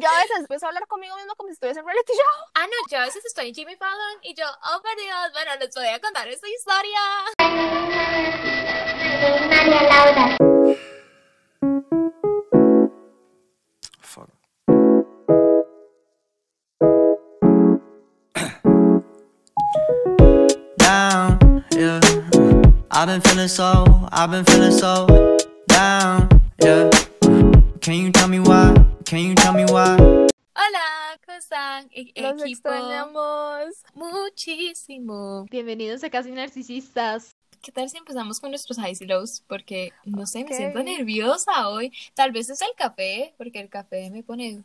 Yo a veces empiezo a hablar conmigo mismo como si estuviese en reality show. Ah, no, yo a veces estoy en Jimmy Fallon y yo, oh, por Dios, bueno, les voy a contar esta historia. María Laura. Fuck. down, yeah. I've been feeling so, I've been feeling so down, yeah. Can you tell me why? Can you tell me why? Hola, ¿cómo están? E- Los equipo. extrañamos. Muchísimo. Bienvenidos a Casi Narcisistas. ¿Qué tal si empezamos con nuestros highs y lows? Porque, no sé, me siento nerviosa hoy. Tal vez es el café, porque el café me pone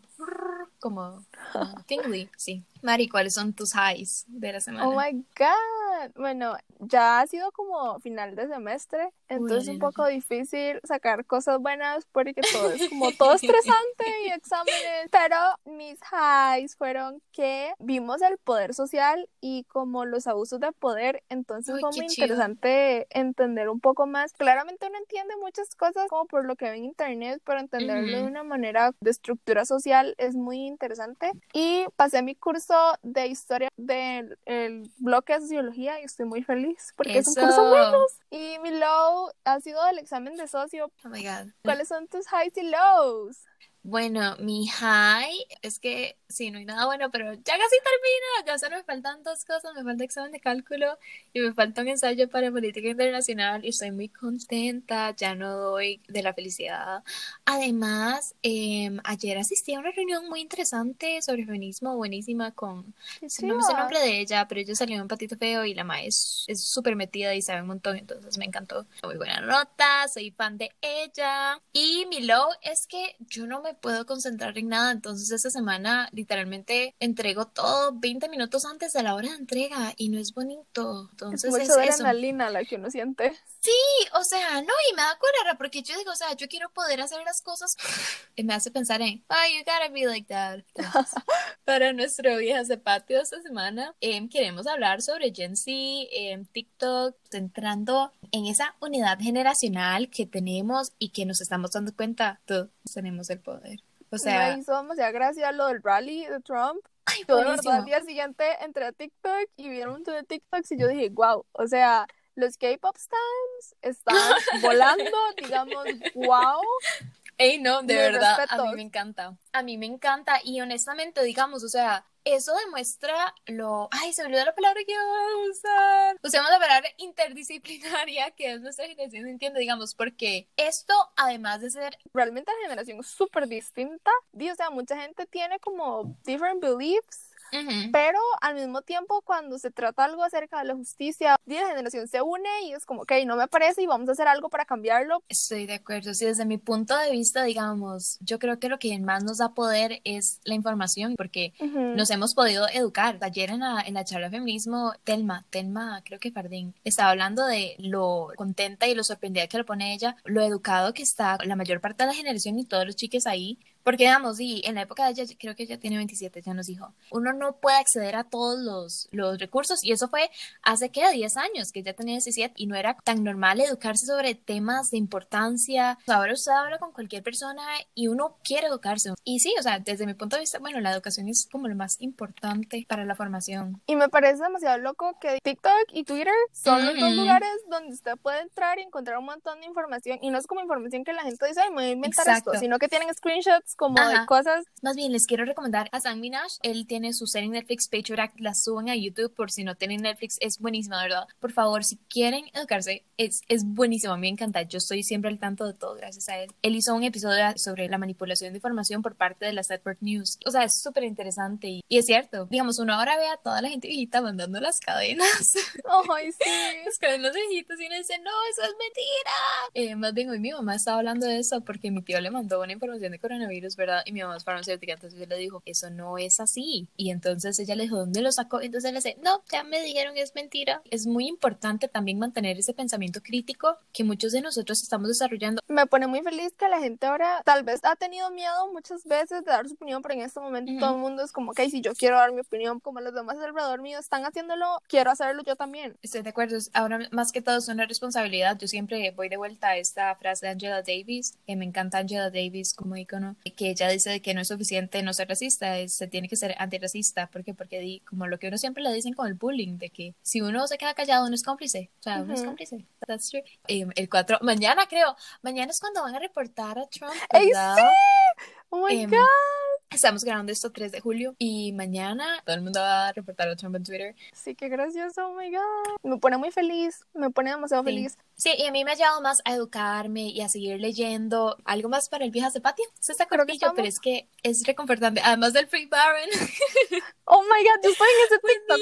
como como tingly. Sí. Mari, ¿cuáles son tus highs de la semana? Oh my god. Bueno, ya ha sido como final de semestre, entonces es un Bueno. poco difícil sacar cosas buenas porque todo es como todo estresante y exámenes. Pero mis highs fueron que vimos el poder social y como los abusos de poder, entonces Ay, fue muy chido. interesante entender un poco más. Claramente uno entiende muchas cosas como por lo que ve en internet, pero entenderlo de Ujú. una manera de estructura social es muy interesante. Y pasé mi curso de historia del el bloque de sociología y estoy muy feliz porque es un curso Eso. bueno. Y mi low ha sido el examen de socio. Oh my God. ¿Cuáles son tus highs y lows? Bueno, mi high es que sí, no hay nada bueno, pero ya casi termino. Ya solo me faltan dos cosas. Me falta examen de cálculo y me falta un ensayo para política internacional y estoy muy contenta. Ya no doy de la felicidad. Además, em, ayer asistí a una reunión muy interesante sobre feminismo, buenísima con... Qué No me sé el nombre de ella, pero ella salió en un patito feo y la ma es es súper metida y sabe un montón, entonces me encantó. Muy buena nota, soy fan de ella. Y mi low es que yo no me puedo concentrar en nada, entonces esta semana literalmente entrego todo 20 minutos antes de la hora de entrega y no es bonito. Es Entonces mucho es eso. adrenalina la que uno siente. Sí, o sea, no, y me da cólera porque yo digo, o sea, yo quiero poder hacer las cosas y me hace pensar en, oh, you gotta be like that. Entonces, para nuestro vieja de patio esta semana, em, queremos hablar sobre Gen Z, em, TikTok, centrando en esa unidad generacional que tenemos y que nos estamos dando cuenta, todos tenemos el poder. O sea, me hizo demasiada gracia lo del rally de Trump. ay, Yo al día siguiente entré a TikTok y vi un montón de TikToks y yo dije, wow, o sea, los K-pop stands están volando, digamos, wow. Ey, no, de Mis verdad, a respetos. mí me encanta. A mí me encanta y honestamente, digamos, o sea, eso demuestra lo... Ay, se me olvidó la palabra que iba a usar. Usemos la palabra interdisciplinaria, que es nuestra generación, entiende, digamos, porque esto, además de ser... Realmente la generación súper distinta. Di, O sea, mucha gente tiene como different beliefs. Pero al mismo tiempo, cuando se trata algo acerca de la justicia, la generación se une y es como, ok, no me parece y vamos a hacer algo para cambiarlo. Estoy de acuerdo. Sí, desde mi punto de vista, digamos, yo creo que lo que más nos da poder es la información, porque nos hemos podido educar. Ayer en la, en la charla de feminismo, Telma, Telma, creo que Fardín, estaba hablando de lo contenta y lo sorprendida que lo pone ella, lo educado que está la mayor parte de la generación y todos los chiques ahí. Porque, digamos, y en la época de ella, creo que ella tiene 27, ya nos dijo, uno no puede acceder a todos los, los recursos. Y eso fue hace, ¿qué? 10 años, que ella tenía 17 y no era tan normal educarse sobre temas de importancia. Ahora usted habla con cualquier persona y uno quiere educarse. Y sí, o sea, desde mi punto de vista, bueno, la educación es como lo más importante para la formación. Y me parece demasiado loco que TikTok y Twitter son los dos lugares donde usted puede entrar y encontrar un montón de información. Y no es como información que la gente dice, ay, me voy a inventar Exacto. esto, sino que tienen screenshots como de cosas. Más bien, les quiero recomendar a Sam Minaj. Él tiene su serie en Netflix, Patriot. La suben a YouTube por si no tienen Netflix. Es buenísima, verdad. Por favor, si quieren educarse, es, es buenísimo. A mí me encanta. Yo estoy siempre al tanto de todo gracias a él. Él hizo un episodio sobre la manipulación de información por parte de las Network News. O sea, es súper interesante. Y, y es cierto. Digamos, uno ahora ve a toda la gente viejita mandando las cadenas. Ay, sí. las cadenas viejitas y uno dice, no, eso es mentira. Eh, más bien, hoy mi mamá estaba hablando de eso porque mi tío le mandó una información de coronavirus, ¿verdad? Y mi mamá es farmacéutica, entonces yo le dijo, eso no es así. Y entonces ella le dijo, ¿dónde lo sacó? Entonces le dice, no, ya me dijeron, es mentira. Es muy importante también mantener ese pensamiento crítico que muchos de nosotros estamos desarrollando. Me pone muy feliz que la gente ahora tal vez ha tenido miedo muchas veces de dar su opinión, pero en este momento todo el mundo es como, ok, si yo quiero dar mi opinión, como los demás alrededor mío están haciéndolo, quiero hacerlo yo también. Estoy de acuerdo, ahora más que todo es una responsabilidad. Yo siempre voy de vuelta a esta frase de Angela Davis, que me encanta Angela Davis como icono, que, que ella dice que no es suficiente no ser racista, es- se tiene que ser antirracista. ¿Por qué? Porque di, como lo que uno siempre le dicen con el bullying, de que si uno se queda callado, uno es cómplice. O sea, uno es cómplice. That's true. Eh, el 4, mañana creo, mañana es cuando van a reportar a Trump, ¡Ey, ¿verdad? Oh my Em, god. Estamos grabando esto 3 de julio y mañana todo el mundo va a reportar a Trump en Twitter. Sí, qué gracioso. Oh my god. Me pone muy feliz. Me pone demasiado Sí. feliz. Sí, y a mí me ha ayudado más a educarme y a seguir leyendo. Algo más para el viejas de patio. Se está Creo que cortillo, pero es que es reconfortante. Además del Free Baron. Oh my god, yo estoy en ese TikTok.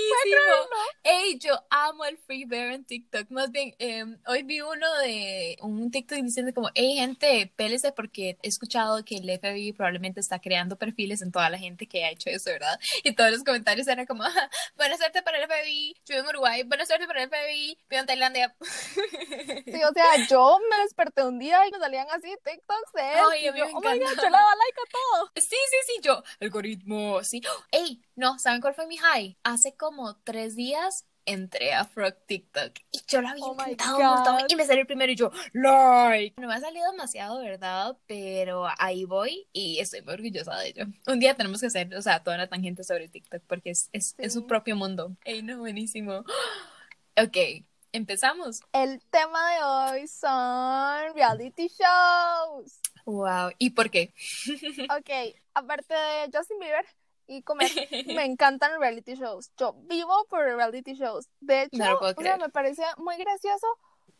Ey, yo amo el Free Bear en TikTok. Más bien, em, hoy vi uno de un TikTok diciendo como, hey, gente, pélese porque he escuchado que el FBI probablemente está creando perfiles en toda la gente que ha hecho eso, ¿verdad? Y todos los comentarios eran como, "Ajá, buena suerte para el FBI, yo vivo en Uruguay, buena suerte para el FBI, vivo en Tailandia. Sí, o sea, yo me desperté un día y me salían así TikToks de él. Ay, y yo, oh my god, yo le daba like a todo. Sí, sí, sí, yo, algoritmo, sí. Ey, no, ¿saben cuál fue mi high? Hace como tres días entré a Frog TikTok y yo lo había Oh intentado un montón y me salió el primero y yo, like. No me ha salido demasiado, ¿verdad? Pero ahí voy y estoy muy orgullosa de ello. Un día tenemos que hacer, o sea, toda una tangente sobre TikTok porque es, es, es su Sí. propio mundo. Ey, no, buenísimo. Ok, empezamos. El tema de hoy son reality shows. Wow, ¿y por qué? Ok, aparte de Justin Bieber y comer, me encantan reality shows. Yo vivo por reality shows. De hecho, No o sea, me parece muy gracioso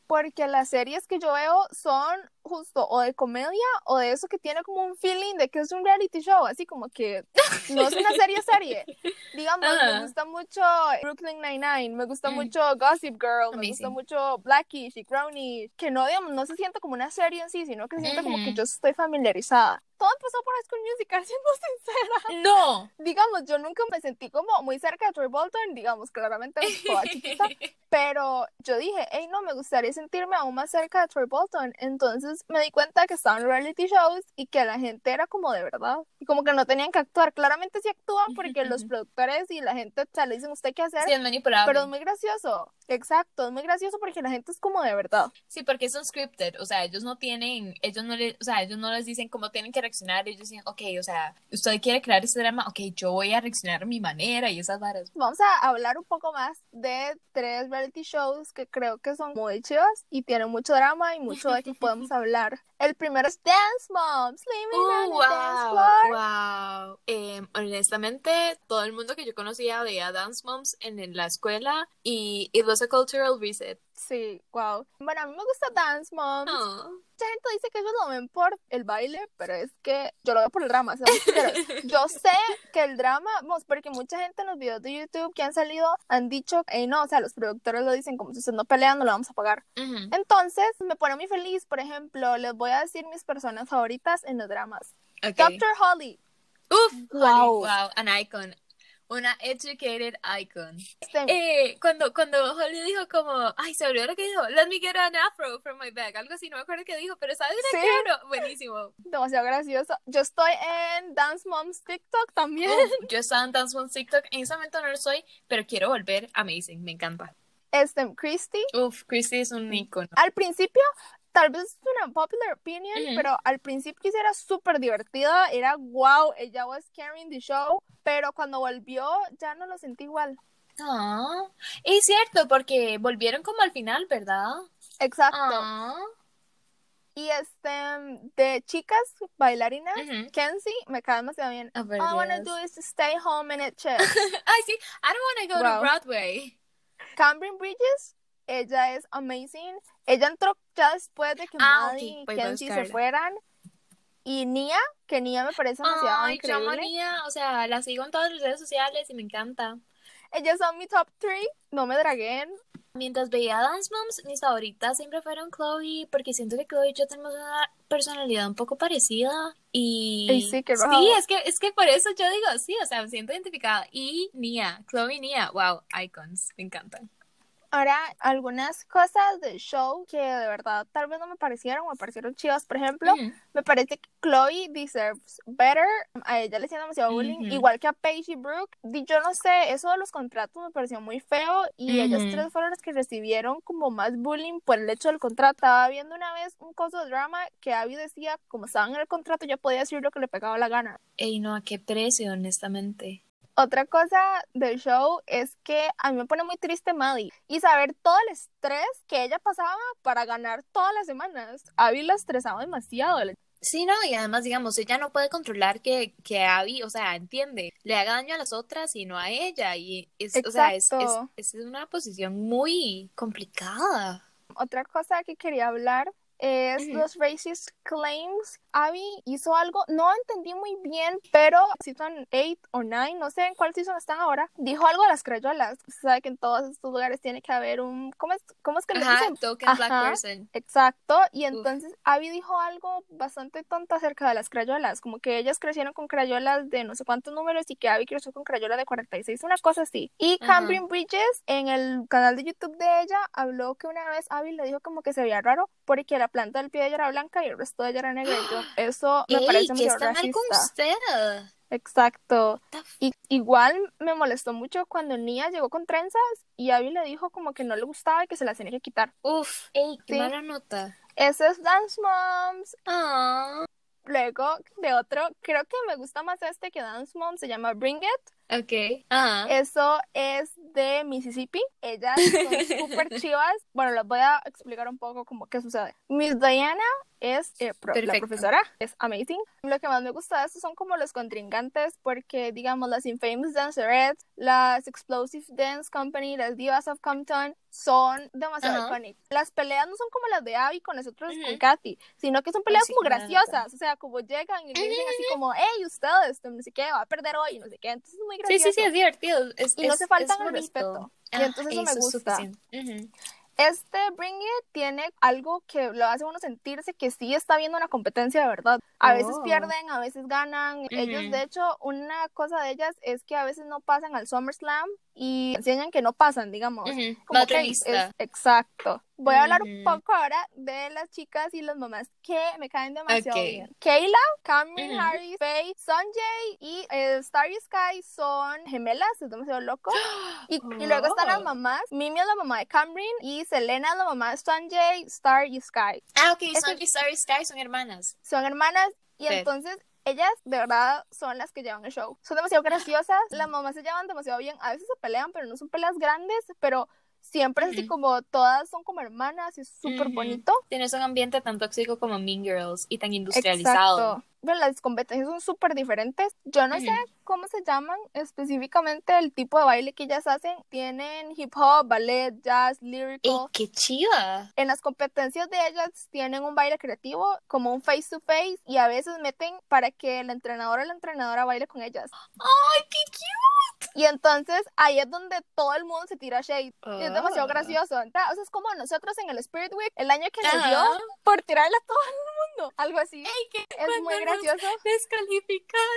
porque las series que yo veo son justo o de comedia o de eso que tiene como un feeling de que es un reality show, así como que no es una serie serie. Digamos, Ajá. me gusta mucho Brooklyn Nine-Nine, me gusta Mm. mucho Gossip Girl, me gusta Amazing. mucho Blackish y Grownish, que no, digamos, no se siente como una serie en sí, sino que se siente como que yo estoy familiarizada. Todo empezó por School Musical, siendo sincera No. digamos, yo nunca me sentí como muy cerca de Troy Bolton, digamos, claramente toda chiquita, pero yo dije, hey, no, me gustaría sentirme aún más cerca de Troy Bolton. Entonces me di cuenta que estaban reality shows y que la gente era como de verdad, y como que no tenían que actuar. Claramente sí actúan porque los productores y la gente, o sea, le dicen usted qué hacer, Sí, es manipulable. pero es muy gracioso. Exacto, es muy gracioso porque la gente es como de verdad. Sí, porque son scripted, o sea, ellos no tienen, ellos no les, o sea, ellos no les dicen cómo tienen que reaccionar, ellos dicen, ok, o sea, usted quiere crear este drama, ok, yo voy a reaccionar a mi manera y esas varas. Vamos a hablar un poco más de tres reality shows que creo que son muy chivas y tienen mucho drama y mucho de que podemos hablar. El primero es Dance Moms, Uh, the Dance wow, Floor. wow. Em, honestamente, todo el mundo que yo conocía veía Dance Moms en, en la escuela y it was a cultural reset. Sí, wow. Bueno, a mí me gusta Dance Moms. Oh. Mucha gente dice que ellos lo ven por el baile, pero es que yo lo veo por el drama. ¿sabes? Pero yo sé que el drama, vamos, porque mucha gente en los videos de YouTube que han salido han dicho, hey, no, o sea, los productores lo dicen como si usted no pelea, no lo vamos a pagar. Entonces, me pone muy feliz, por ejemplo, les voy a decir mis personas favoritas en los dramas. Ok. Dr. Holly. Uf, Wow. Holly, wow, an icon. Una educated icon. Eh, cuando, cuando Holly dijo como, ay, se olvidó lo que dijo, let me get an afro from my bag, algo así, no me acuerdo qué dijo, pero ¿sabes de Sí. Buenísimo. demasiado gracioso. Yo estoy en Dance Moms TikTok también. Yo estaba en Dance Moms TikTok, en ese momento no lo soy, pero quiero volver, amazing, me encanta. Este, Christy. Uf, Christy es un icono. Al principio, tal vez es una popular opinion, pero al principio sí era súper divertida. Era wow, ella was carrying the show. Pero cuando volvió, ya no lo sentí igual. Ah, es cierto, porque volvieron como al final, ¿verdad? Exacto. Ah, Y este, de chicas bailarinas. Kenzie me cae demasiado bien. Por All I wanna do is stay home and eat chips. Ay, sí, I don't wanna go Wow. to Broadway. Cameron Bridges, ella es amazing. Ella entró ya después de que Ah, Maddie y voy a Kenzie se fueran. Y Nia, que Nia me parece demasiado Ay, yo amo increíble. Nia, o sea, la sigo en todas las redes sociales y me encanta. Ellas son mi top 3. No me draguen. Mientras veía Dance Moms, mis favoritas siempre fueron Chloe, porque siento que Chloe y yo tenemos una personalidad un poco parecida. Y Ay, sí, qué raro. sí, es que, es que por eso yo digo, sí, o sea, me siento identificada. Y Nia, Chloe y Nia, wow, icons, me encantan. Ahora, algunas cosas del show que de verdad tal vez no me parecieron, me parecieron chivas. Por ejemplo, me parece que Chloe deserves better. A ella le hicieron demasiado bullying, igual que a Paige y Brooke. Yo no sé, eso de los contratos me pareció muy feo y ellas Ujú. tres fueron las que recibieron como más bullying por el hecho del contrato. Estaba viendo una vez un coso de drama que Abby decía, como estaban en el contrato, ya podía decir lo que le pegaba la gana. Ey, no, a qué precio, honestamente. Otra cosa del show es que a mí me pone muy triste Maddie y saber todo el estrés que ella pasaba para ganar todas las semanas. Abby la estresaba demasiado. Sí, no, y además, digamos, ella no puede controlar que, que Abby, o sea, entiende, le haga daño a las otras y no a ella. Y es, o sea, es, es, una posición muy complicada. Otra cosa que quería hablar es los racist claims. Abby hizo algo, no entendí muy bien, pero season 8 o 9, no sé en cuál season están ahora, dijo algo de las crayolas. Se sabe que en todos estos lugares tiene que haber un, ¿cómo es, cómo es que le dicen? token black Ajá. person. Exacto, y entonces Abby dijo algo bastante tonto acerca de las crayolas, como que ellas crecieron con crayolas de no sé cuántos números y que Abby creció con crayola de 46, una cosa así. Y Ajá. Cambrian Bridges en el canal de YouTube de ella habló que una vez Abby le dijo como que se veía raro porque la planta del pie de ella era blanca y el resto de ella era negra yo, eso me Ey, parece ¿qué muy está mal con racista. usted? Exacto. Y igual me molestó mucho cuando Nia llegó con trenzas y Abby le dijo como que no le gustaba y que se las tenía que quitar. Uf, ey, qué Sí. mala nota. Ese es Dance Moms. Ah, Luego de otro, creo que me gusta más este que Dance Mom, se llama Bring It. Ok. Ajá. Eso es de Mississippi. Ellas son súper chivas. Bueno, les voy a explicar un poco cómo qué sucede. Miss Diana es eh, pro- la profesora, es amazing. Lo que más me gusta de esto son como los contrincantes, porque digamos las Infamous Dancerettes, las Explosive Dance Company, las Divas of Compton, son demasiado iconic. Las peleas no son como las de Abby con nosotros con Ujú. Kathy, sino que son peleas como graciosas, o sea, como llegan y dicen así como, hey, ustedes, no sé qué, va a perder hoy, no sé qué, entonces es muy gracioso. sí, sí, es divertido. Es, Y no se faltan bonito. respeto. Y Ah, entonces eso me gusta. Este Bring It tiene algo que lo hace uno sentirse que sí está viendo una competencia de verdad. A veces Oh. pierden, a veces ganan. Ellos, de hecho, una cosa de ellas es que a veces no pasan al SummerSlam y enseñan que no pasan, digamos. Ujú. Como La que es- exacto. Voy a hablar un poco ahora de las chicas y las mamás que me caen demasiado Ok. bien. Kayla, Cameron Ujú. Harris, Faye, Sanjay y eh, Starry Sky son gemelas, es demasiado loco. Y, y luego están las Oh. mamás. Mimi es la mamá de Cameron y Selena es la mamá de Sanjay, Star y Sky. Ah, ok, Star y Sky son hermanas. Son hermanas y entonces ellas de verdad son las que llevan el show. Son demasiado graciosas, las mamás se llevan demasiado bien. A veces se pelean, pero no son peleas grandes, pero siempre es así como todas son como hermanas y es súper bonito. Tienes un ambiente tan tóxico como Mean Girls y tan industrializado. Exacto. Las competencias son súper diferentes. Yo no sé cómo se llaman específicamente el tipo de baile que ellas hacen. Tienen hip hop, ballet, jazz, ¡Ey, lyrical. qué chiva! En las competencias de ellas tienen un baile creativo, como un face to face, y a veces meten para que el entrenador o la entrenadora baile con ellas. ¡Ay, qué cute! Y entonces ahí es donde todo el mundo se tira shade. Y es demasiado Ah. gracioso. O sea, es como nosotros en el Spirit Week, el año que nos dio, por tirarle a todo el mundo. Algo así. ¡Ey, qué Es muy cuando nos gracioso. descalificaron!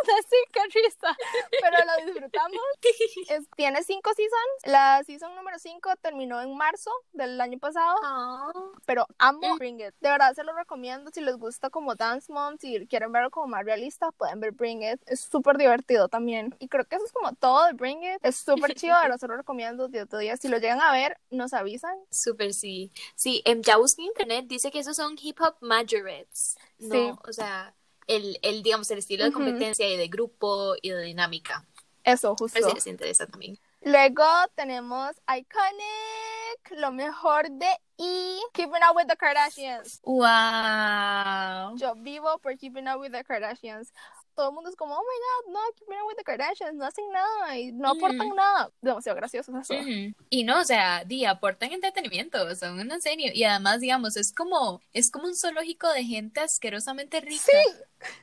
Así, qué risa. Pero lo disfrutamos. Es- tiene cinco seasons. La season número 5 terminó en marzo del año pasado. Ah. Pero amo Mm. Bring It. De verdad se lo recomiendo. Si les gusta como Dance Mom, si quieren verlo como más realista, pueden ver Bring It. Es súper divertido también. Y creo que eso es como todo de Bring It. Es súper chido. De verdad se lo recomiendo de otro día. Si lo llegan a ver, nos avisan. Súper sí. Sí, ya busqué internet, dice que esos son hip hop majorettes. No, Sí. o sea, el, el, digamos, el estilo de competencia y de grupo y de dinámica. Eso, justo. ver si les interesa también. Luego tenemos Iconic, lo mejor de E, Keeping Up with the Kardashians. ¡Wow! Yo vivo por Keeping Up with the Kardashians. Todo el mundo es como, oh my god, no, Keeping Up with the Kardashians, no hacen nada y no aportan Ujú. nada. Demasiado gracioso eso. Ujú. Y no, o sea, di, aportan entretenimiento, son un serio. Y además, digamos, es como, es como un zoológico de gente asquerosamente rica.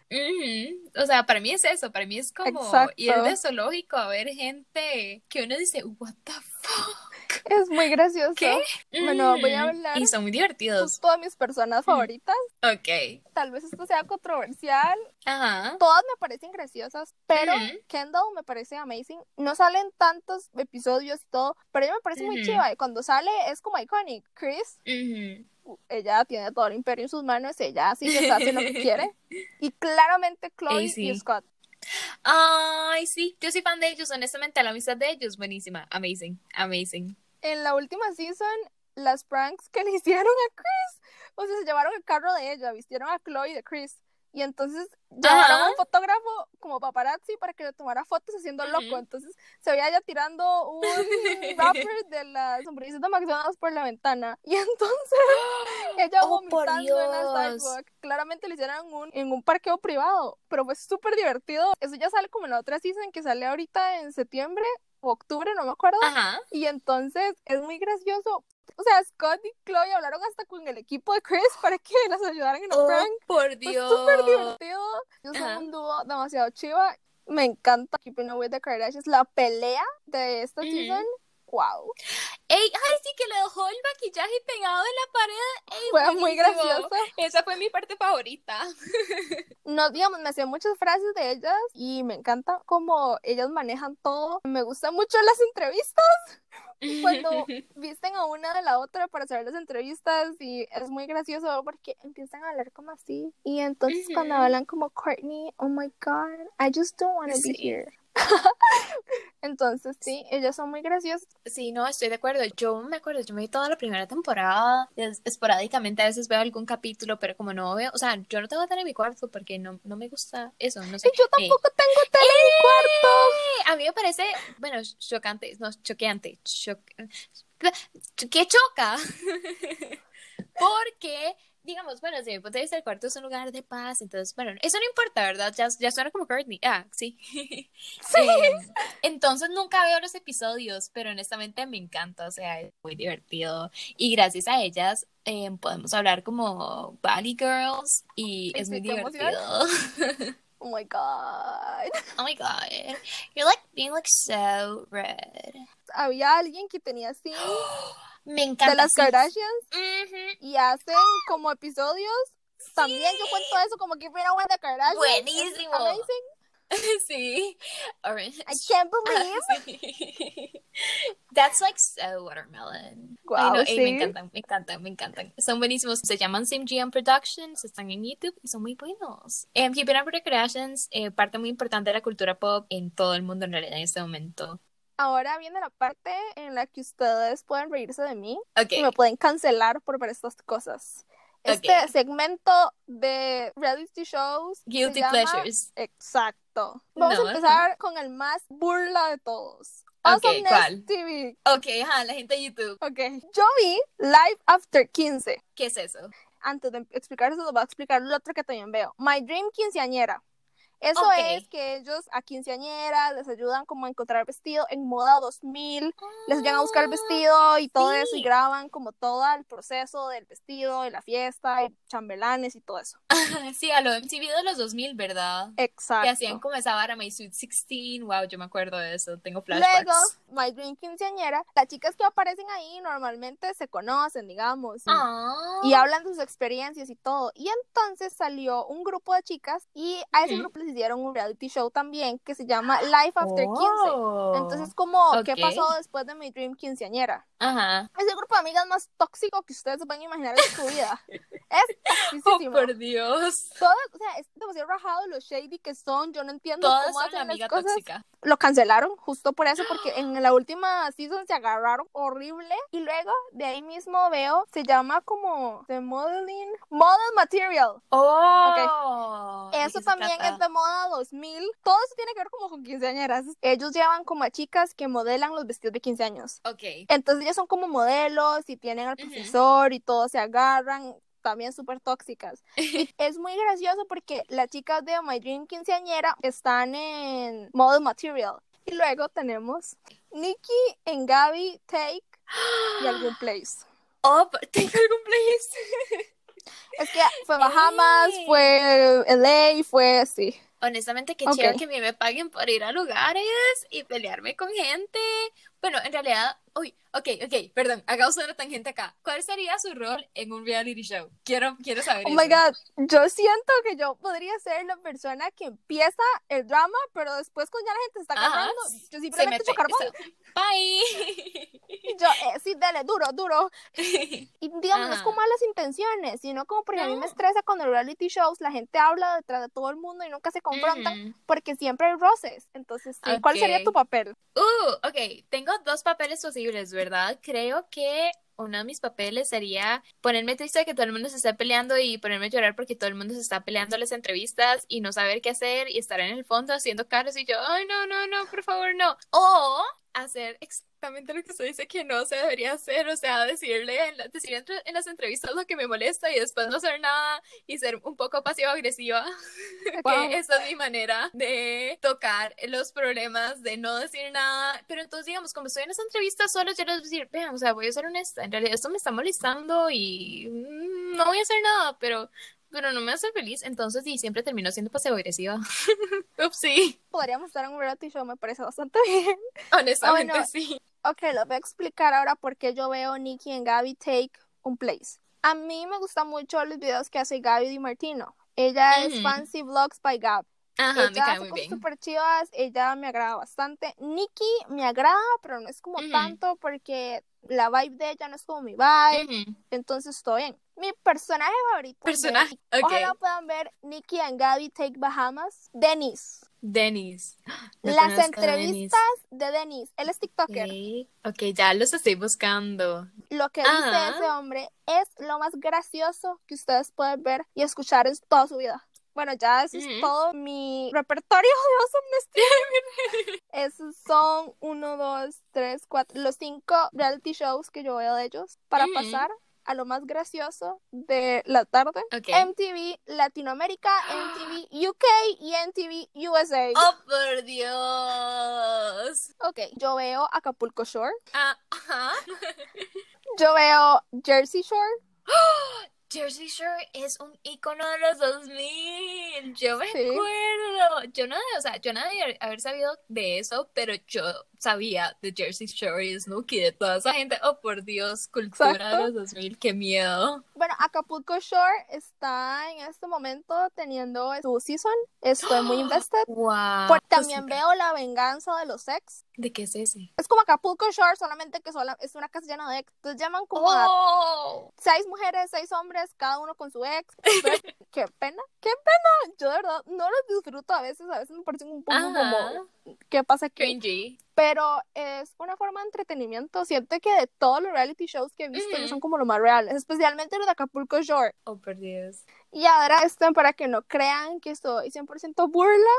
Ujú. O sea, para mí es eso, para mí es como Exacto. ir de zoológico a ver gente que uno dice, what the fuck. Es muy gracioso. ¿Qué? Bueno, voy a Mm, hablar Y son muy divertidos. de mis personas favoritas. Ok. Tal vez esto sea controversial. Ajá. Todas me parecen graciosas, pero. Kendall me parece amazing. No salen tantos episodios y todo, pero ella me parece muy chiva. Y cuando sale es como iconic. Chris, ella tiene todo el imperio en sus manos. Ella sí que hace lo que quiere. Y claramente Chloe sí. y Scott. Ay, sí. Yo soy fan de ellos, honestamente. La amistad de ellos, buenísima. Amazing. Amazing. En la última season, las pranks que le hicieron a Chris, o sea, se llevaron el carro de ella, vistieron a Chloe de Chris. Y entonces llevaron a un fotógrafo como paparazzi para que le tomara fotos haciendo Ujú. loco. Entonces se veía ella tirando un wrapper de las hamburguesas de McDonald's por la ventana. Y entonces ella Oh, vomitando en el sidewalk. Claramente le hicieron un, en un parqueo privado, pero fue súper divertido. Eso ya sale como en la otra season que sale ahorita en septiembre o octubre, no me acuerdo. Ajá. Y entonces es muy gracioso. O sea, Scott y Chloe hablaron hasta con el equipo de Chris para que las ayudaran en el Oh, prank. por Fue Dios. súper divertido. Son Ajá. un dúo demasiado chiva. Me encanta Keeping Up with the Kardashians. La pelea de esta season, wow. Ey, ay, sí que le dejó el maquillaje pegado en la pared. Ey, Fue muy gracioso. Esa fue mi parte favorita. No, digamos, me sé muchas frases de ellas y me encanta cómo ellas manejan todo. Me gustan mucho las entrevistas. Cuando visten a una de la otra para hacer las entrevistas y es muy gracioso porque empiezan a hablar como así y entonces cuando hablan como Courtney, oh my god, I just don't want to be here. entonces sí, ellas son muy graciosas. Sí, no, estoy de acuerdo. Yo me acuerdo, yo me vi toda la primera temporada. Es- esporádicamente a veces veo algún capítulo, pero como no veo, o sea, yo no tengo tele en mi cuarto porque no, no me gusta eso, no sé. Yo Eh, tampoco tengo tele en mi cuarto. a mí me parece, bueno, chocante, no, choqueante, choc... ¿Qué choca? Porque, digamos, bueno, desde mi punto de vista, el cuarto es un lugar de paz, entonces, bueno, eso no importa, ¿verdad? Ya, ya suena como Courtney. Ah, sí. Em, entonces nunca veo los episodios, pero honestamente me encanta, o sea, es muy divertido. Y gracias a ellas em, podemos hablar como Valley Girls y es sí, muy divertido. Oh my god. Oh my god. You're like being like so red. Había alguien que tenía así Me encanta. de las sí. Kardashians Ujú. y hacen como episodios. También yo cuento eso como que fuera una Kardashian. Buenísimo. Amazing. Sí. Orange. I can't believe. Ah, sí. That's like so watermelon. Guau, Ay, no, sí. me encantan, me encantan, me encantan. Son buenísimos. Se llaman SimGM Productions, están en YouTube y son muy buenos. Eh, Keeping Up with the Kardashians, eh, parte muy importante de la cultura pop en todo el mundo en realidad en este momento. Ahora viene la parte en la que ustedes pueden reírse de mí Ok. y me pueden cancelar por ver estas cosas. Este Ok. segmento de reality shows se Guilty llama- Pleasures. Exacto. Vamos No, a empezar con el más burla de todos. Ok, Awesomeness ¿cuál? TV. Ok, ajá, la gente de YouTube. Ok. Yo vi Live After 15. ¿Qué es eso? Antes de explicar eso, les voy a explicar lo otro que también veo. My Dream Quinceañera. Eso Ok. es que ellos a quinceañeras les ayudan como a encontrar vestido en moda 2000, les llegan a buscar el vestido y todo eso y sí. graban como todo el proceso del vestido y la fiesta y chambelanes y todo eso. Sí, a lo MTV de los 2000, ¿verdad? Exacto. Que hacían como esa vara, My Sweet 16. Wow, yo me acuerdo de eso. Tengo flashbacks. Luego, My Dream Quinceañera, las chicas que aparecen ahí normalmente se conocen, digamos, y, Ah. y hablan de sus experiencias y todo. Y entonces salió un grupo de chicas y a ese Ujú. grupo les hicieron un reality show también que se llama Life After 15. Oh. Entonces, como, ¿qué ok. pasó después de mi Dream Quinceañera? Ajá. Es el grupo de amigas más tóxico que ustedes se pueden imaginar en su vida. Es Oh, toxicísimo. por Dios. Todas, o sea, es demasiado rajado lo shady que son. Yo no entiendo Todas cómo son hacen amiga las cosas. tóxica. Lo cancelaron justo por eso, porque en la última season se agarraron horrible. Y luego de ahí mismo veo, se llama como The Modeling Model Material. Oh. ¿de Eso qué también es de moda 2000. Todo eso tiene que ver como con quinceañeras. Ellos llevan como a chicas que modelan los vestidos de 15 años. Ok. Entonces ellas son como modelos y tienen al profesor y todos se agarran, también súper tóxicas. Es muy gracioso porque las chicas de My Dream Quinceañera están en Model Material. Y luego tenemos Nikki, en Gaby, Take y algún place. Oh, tengo algún place. Es que fue Bahamas, Ey. fue LA, fue así. Honestamente, qué Ok. chido que a mí me paguen por ir a lugares y pelearme con gente. Bueno, en realidad, uy, ok, ok, perdón, hagamos una tangente acá. ¿Cuál sería su rol en un reality show? Quiero, quiero saber Oh eso. my god, yo siento que yo podría ser la persona que empieza el drama, pero después cuando ya la gente se está agarrando, yo simplemente echo carbón. Bye. Y yo, eh, sí, dale, duro, duro. Y digamos, no es con malas intenciones, sino como porque a mí me No. estresa cuando en reality shows la gente habla detrás de todo el mundo y nunca se confrontan Ujú. porque siempre hay roces. Entonces, sí, ¿cuál sería tu papel? Uh, ok, tengo dos papeles posibles, ¿verdad? Creo que uno de mis papeles sería ponerme triste de que todo el mundo se esté peleando y ponerme a llorar porque todo el mundo se está peleando las entrevistas y no saber qué hacer y estar en el fondo haciendo caras y yo, ay, no, no, no, por favor, no. O hacer exactamente lo que se dice que no se debería hacer, o sea, decirle en, la- decir entre- en las entrevistas lo que me molesta y después no hacer nada y ser un poco pasivo-agresiva. Wow. que esa es mi manera de tocar los problemas, de no decir nada. Pero entonces, digamos, como estoy en esa entrevista sola, yo les voy a decir, vean, o sea, voy a ser honesta, en realidad esto me está molestando y mm, no voy a hacer nada, pero, pero no me hace feliz. Entonces, y siempre termino siendo pasivo-agresiva. Ups, sí, Podríamos estar en un reality show, me parece bastante bien. honestamente Oh, no. sí. Ok, les voy a explicar ahora por qué yo veo Nikki y Gaby take un place. A mí me gustan mucho los videos que hace Gaby Di Martino. Ella es. Fancy Vlogs by Gab. Ajá, me ella cae hace muy cosas bien. súper chivas, ella me agrada bastante. Nikki me agrada, pero no es como tanto porque la vibe de ella no es como mi vibe, entonces todo bien. Mi personaje favorito. Personaje, Nikki- Ojalá puedan ver Nikki and Gaby Take Bahamas. Dennis. No Las entrevistas de Dennis. Él es TikToker. Dennis. Ok, ya los estoy buscando. Lo que dice Ajá. ese hombre es lo más gracioso que ustedes pueden ver y escuchar en toda su vida. Bueno, ya eso es Ujú. todo mi repertorio de Streamer. Esos son uno, dos, tres, cuatro, los cinco reality shows que yo veo de ellos para Ujú. pasar a lo más gracioso de la tarde. MTV Latinoamérica, MTV UK y MTV USA. ¡Oh, por Dios! Ok, yo veo Acapulco Shore, Ah, ajá. yo veo Jersey Shore, Jersey Shore es un icono de los 2000. Yo me Sí. acuerdo. Yo no, o sea, yo no debía haber sabido de eso, pero yo sabía de Jersey Shore y Snooki, de toda esa gente. Oh, por Dios, cultura Exacto. de los 2000, qué miedo. Bueno, Acapulco Shore está en este momento teniendo su season. Estoy muy invested. Wow. Porque también veo La Venganza de los Ex. ¿De qué es ese? Es como Acapulco Shore, solamente que sola- es una casa llena de ex. Entonces llaman como a ¡Oh! seis mujeres, seis hombres, cada uno con su ex. Pero, qué pena, qué pena. Yo de verdad no los disfruto a veces. A veces me parecen un poco Ajá. como, ¿qué pasa aquí? Cringy. Pero es una forma de entretenimiento. Siento que de todos los reality shows que he visto, ellos son como los más reales. Especialmente los de Acapulco Shore. Oh, por Dios. Y ahora esto para que no crean que soy 100% burla,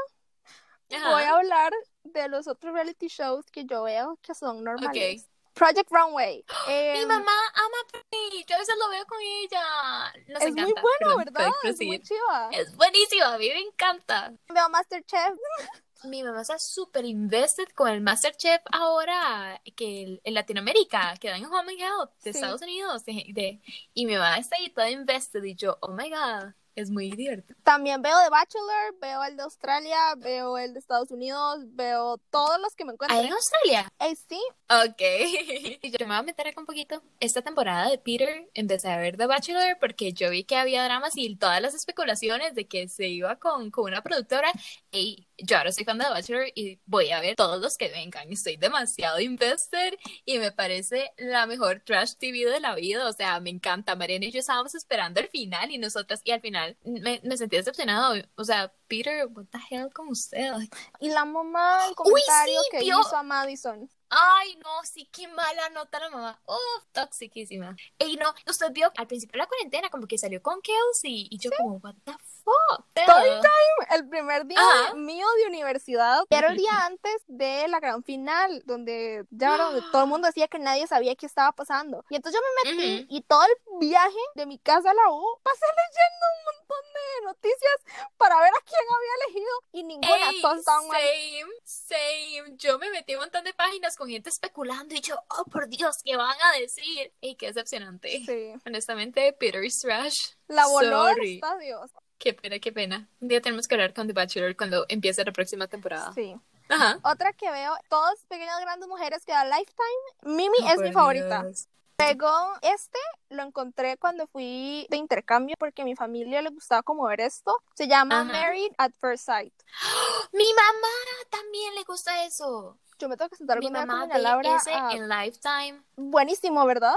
Ajá. voy a hablar de los otros reality shows que yo veo que son normales. Ok. Project Runway. Mi Em, mamá ama Britney. Yo a veces lo veo con ella. Nos es muy encanta. bueno, Perdón, ¿verdad? Es muy chiva. Es buenísimo, a mí me encanta. Veo Masterchef. Mi mamá está súper invested con el Masterchef ahora, que el- en Latinoamérica, que dan en Home and Health de Sí. Estados Unidos. de- de- y mi mamá está ahí toda invested y yo, oh my god, es muy divertido. También veo The Bachelor, veo el de Australia, veo el de Estados Unidos, veo todos los que me ¿Ahí encuentro. en Australia? Eh, sí, Ok. Yo me voy a meter acá un poquito. Esta temporada de Peter empecé a ver The Bachelor porque yo vi que había dramas y todas las especulaciones de que se iba con, con una productora. Y yo ahora soy fan de The Bachelor y voy a ver todos los que vengan. Estoy demasiado invested y me parece la mejor trash TV de la vida. O sea, me encanta. Mariana y yo estábamos esperando el final y nosotras, y al final me, me sentí decepcionado. O sea, Peter, what the hell con usted? y la mamá, el comentario sí, que vio- hizo a Madison. Ay, no, sí, qué mala nota la mamá. Oh, toxiquísima. Y no, usted vio al principio de la cuarentena como que salió con Kelsey y yo como, what the fuck? Story Ugh. El primer día Ajá. mío de universidad era el día antes de la gran final, donde ya donde todo el mundo decía que nadie sabía qué estaba pasando. Y entonces yo me metí Ujú. y todo el viaje de mi casa a la U pasé leyendo un de noticias para ver a quién había elegido y ninguna, Ey, same, same. Yo me metí un montón de páginas con gente especulando y yo, oh, por Dios, ¿qué van a decir? Y qué decepcionante. Sí. Honestamente, Peter's trash. La voló Sorry. está Dios. Qué pena, qué pena. Un día tenemos que hablar con The Bachelor cuando empiece la próxima temporada. Sí. Ajá. Otra que veo, todas pequeñas grandes mujeres que da Lifetime. Mimi Oh, es mi favorita. Luego, este lo encontré cuando fui de intercambio porque a mi familia le gustaba como ver esto. Se llama Ajá. Married at First Sight. Mi mamá también le gusta eso. Yo me tengo que sentar Mi con ella mamá con Laura. ese a- en Lifetime. Buenísimo, ¿verdad?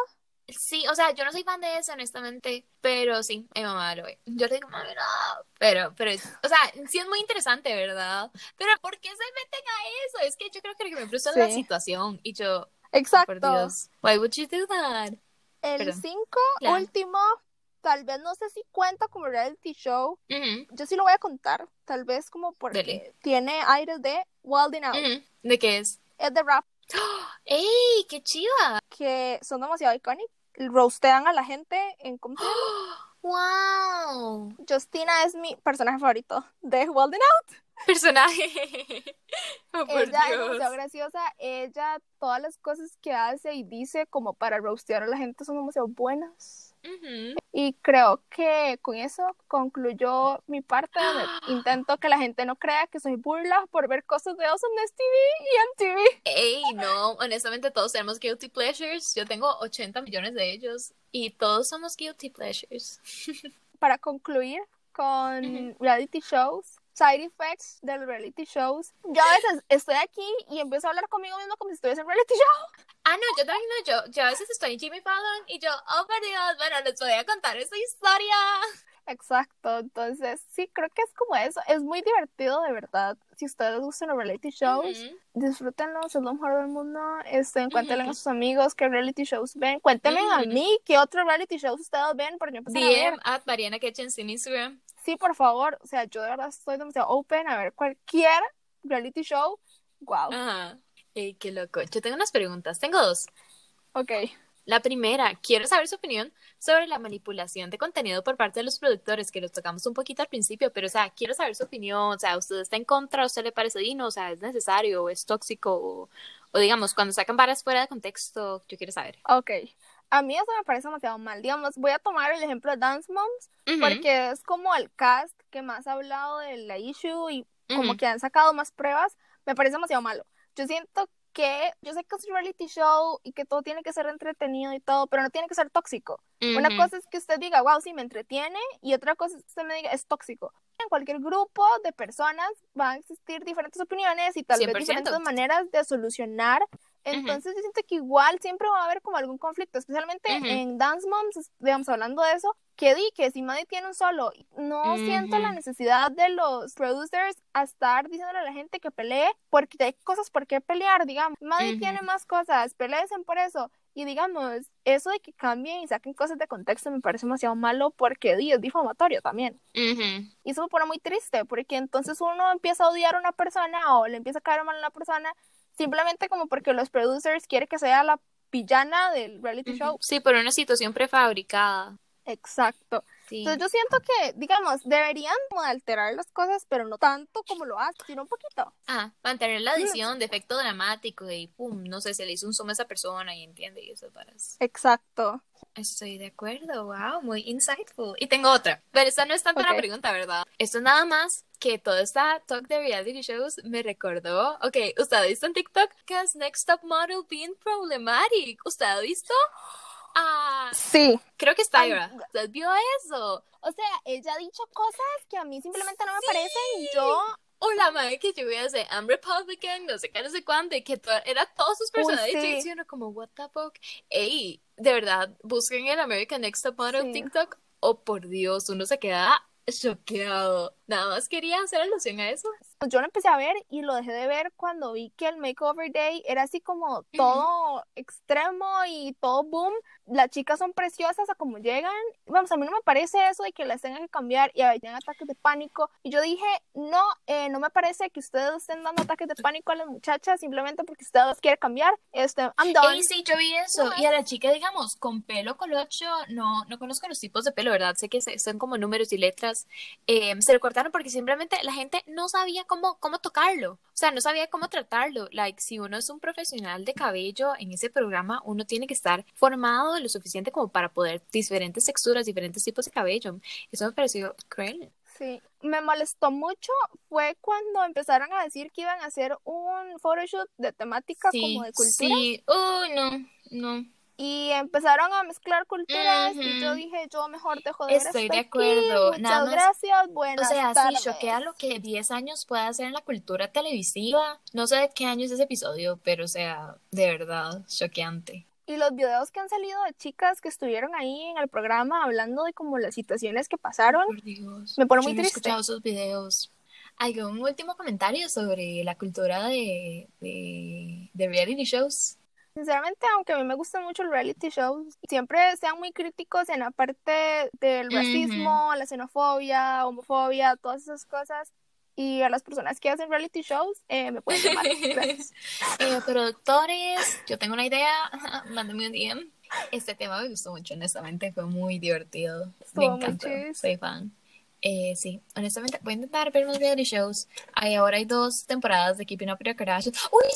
Sí, o sea, yo no soy fan de eso, honestamente, pero sí, mi mamá lo ve. Yo le digo, mami, no. Pero, pero, o sea, sí es muy interesante, ¿verdad? Pero, ¿por qué se meten a eso? Es que yo creo que lo que me frustra es la Sí. situación. Y yo, Exacto. por Dios, why would you do that? El Perdón. 5, Claro. último, tal vez no sé si cuenta como reality show. Yo sí lo voy a contar, tal vez como porque tiene aires de Wilding Out. ¿De qué es? Es de rap ¡Ey, qué chiva! que son demasiado icónicos. Roastean a la gente en ¿cómo se llama? ¡Wow! Justina es mi personaje favorito de Wilding Out. Personaje. Oh, por Ella es demasiado graciosa. Ella, todas las cosas que hace y dice como para roastear a la gente son demasiado buenas. Y creo que con eso concluyó mi parte donde intento que la gente no crea que soy burla por ver cosas de Awesomeness TV y MTV. Ey, no, honestamente todos tenemos guilty pleasures. Yo tengo 80 millones de ellos y todos somos guilty pleasures. Para concluir con reality shows, side effects de los reality shows. Yo a veces estoy aquí y empiezo a hablar conmigo mismo como si estuviese en reality show. Ah, no, yo también no, yo, yo a veces estoy en Jimmy Fallon y yo, oh por Dios, bueno, les voy a contar esta historia. Exacto, entonces sí, creo que es como eso. Es muy divertido, de verdad. Si a ustedes gustan los reality shows, Ujú. disfrútenlos, es lo mejor del mundo. Este, cuéntenle Ujú. a sus amigos qué reality shows ven. Cuéntenme a Ujú. mí qué otros reality shows ustedes ven, porque yo empecé a ver. DM at Mariana Kitchens en Instagram. Sí, por favor. O sea, yo de verdad estoy demasiado open a ver cualquier reality show. Wow. Ajá. Qué loco. Yo tengo unas preguntas, tengo dos. Ok. La primera, quiero saber su opinión sobre la manipulación de contenido por parte de los productores, que los tocamos un poquito al principio, pero, o sea, quiero saber su opinión, o sea, ¿usted está en contra, a usted le parece digno, o sea, es necesario, o es tóxico, o, o digamos, cuando sacan varas fuera de contexto, yo quiero saber. Ok. A mí eso me parece demasiado mal. Digamos, voy a tomar el ejemplo de Dance Moms, Ujú, porque es como el cast que más ha hablado de la issue y como ujú. que han sacado más pruebas. Me parece demasiado malo. Yo siento que, yo sé que es un reality show y que todo tiene que ser entretenido y todo, pero no tiene que ser tóxico. Una Ujú. cosa es que usted diga, wow, sí, me entretiene, y otra cosa es que usted me diga, es tóxico. En cualquier grupo de personas van a existir diferentes opiniones y tal vez 100%. diferentes maneras de solucionar. Entonces yo siento que igual siempre va a haber como algún conflicto, especialmente Ujú. en Dance Moms, digamos, hablando de eso, que di que si Maddie tiene un solo, no siento la necesidad de los producers a estar diciéndole a la gente que pelee, porque hay cosas por qué pelear, digamos. Maddie Ujú. tiene más cosas, peleen por eso. Y digamos, eso de que cambien y saquen cosas de contexto me parece demasiado malo porque di, es difamatorio también. Y eso me pone muy triste porque entonces uno empieza a odiar a una persona o le empieza a caer mal a una persona simplemente como porque los producers quieren que sea la villana del reality show. Sí, por una situación prefabricada. Exacto. Sí. Entonces yo siento que, digamos, deberían alterar las cosas, pero no tanto como lo hacen, sino un poquito. Ah, mantener la edición de efecto dramático y pum, no sé, se le hizo un zoom a esa persona y entiende y eso para. Exacto. Estoy de acuerdo, wow, muy insightful. Y tengo otra, pero esta no es tanto Ok. una pregunta, ¿verdad? Esto es nada más que todo esta talk de reality shows me recordó. Ok, ¿usted ha visto en TikTok que es Next Top Model being problematic? ¿Usted ha visto? Ah, Sí. creo que es Ay, Tyra. ¿Usted vio eso? O sea, ella ha dicho cosas que a mí simplemente no me parecen y yo... O la madre que yo voy a hacer, I'm Republican, no sé qué, no sé cuánto, y que to- era todos sus personajes, sí. y uno como, what the fuck. Ey, de verdad, busquen el American Next Top Model Sí. TikTok, oh por Dios, uno se queda choqueado. Nada más quería hacer alusión a eso. Yo lo empecé a ver y lo dejé de ver cuando vi que el Makeover Day era así como todo extremo y todo boom. Las chicas son preciosas a como llegan. Vamos, a mí no me parece eso de que las tengan que cambiar y hayan ataques de pánico. Y yo dije, no, eh, no me parece que ustedes estén dando ataques de pánico a las muchachas simplemente porque ustedes las quieren cambiar. Este, I'm done. Sí, yo vi eso. No, Y a la chica, digamos, con pelo colocho, no, no conozco los tipos de pelo, ¿verdad? Sé que son como números y letras. Eh, se lo porque simplemente la gente no sabía cómo, cómo tocarlo. O sea, no sabía cómo tratarlo. Like, si uno es un profesional de cabello en ese programa, uno tiene que estar formado lo suficiente como para poder diferentes texturas, diferentes tipos de cabello. Eso me pareció cruel. Sí, me molestó mucho fue cuando empezaron a decir que iban a hacer un photoshoot de temática Sí, como de cultura sí. Uy, no, no. Y empezaron a mezclar culturas y yo dije, yo mejor dejo de Estoy esto de aquí, acuerdo, Muchas nada más- gracias, O buenas sea, sí, tardes. choquea lo que 10 años puede hacer en la cultura televisiva. No sé de qué año es ese episodio, pero o sea, de verdad, choqueante. Y los videos que han salido de chicas que estuvieron ahí en el programa hablando de como las situaciones que pasaron, Por Dios. Me pone muy no he triste. escuchado esos videos. ¿Algún último comentario sobre la cultura de, de, de reality shows? Sinceramente, aunque a mí me gustan mucho los reality shows, siempre sean muy críticos en la parte del racismo, la xenofobia, homofobia, todas esas cosas. Y a las personas que hacen reality shows, eh, me pueden llamar. Eh, productores, yo tengo una idea, mándame un DM. Este tema me gustó mucho, honestamente, fue muy divertido. Me encantó, soy fan. Eh, sí, honestamente, voy a intentar ver más reality shows. Hay, ahora hay dos temporadas de Keeping Up with the Kardashians. ¡Uy!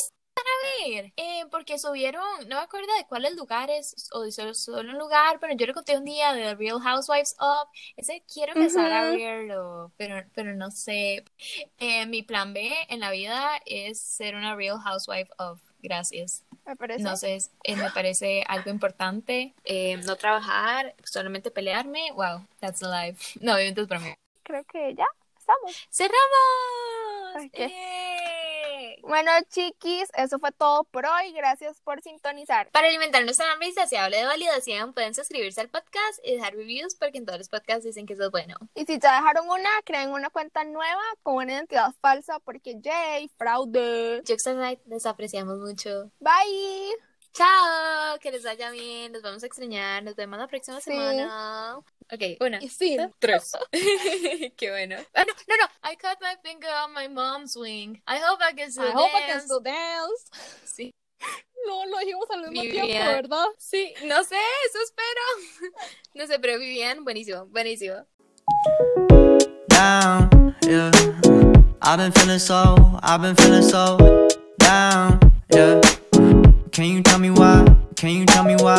A ver! Eh, porque subieron, no me acuerdo de cuáles lugares, o de solo, solo un lugar, pero yo le conté un día de The Real Housewives of. Ese quiero empezar a Ujú. verlo, pero, pero no sé. Eh, mi plan B en la vida es ser una Real Housewife of. Gracias. Me parece. No sé, es- eh, me parece algo importante. Eh, no trabajar, solamente pelearme. Wow, that's life. No, obviamente es broma. Creo que ya estamos. ¡Cerramos! Ok. Bueno, chiquis, eso fue todo por hoy. Gracias por sintonizar. Para alimentar nuestra hambre insaciable de validación, pueden suscribirse al podcast y dejar reviews porque en todos los podcasts dicen que eso es bueno. Y si ya dejaron una, creen una cuenta nueva con una identidad falsa porque Jay, fraude. Juxtapoz, les apreciamos mucho. Bye. ¡Chao! Que les vaya bien, nos vamos a extrañar. Nos vemos la próxima Sí. semana. Ok, una. Tres. Qué bueno. Ah, no, no, no. I cut my finger on my mom's wing. I hope I can still I hope I can dance. still dance. Sí. No, lo dijimos al mismo Vivian. tiempo, ¿verdad? Sí, no sé, eso espero. No sé, pero Vivian, buenísimo, buenísimo. down, yeah. I've been feeling so, I've been feeling so down, yeah. Can you tell me why? Can you tell me why?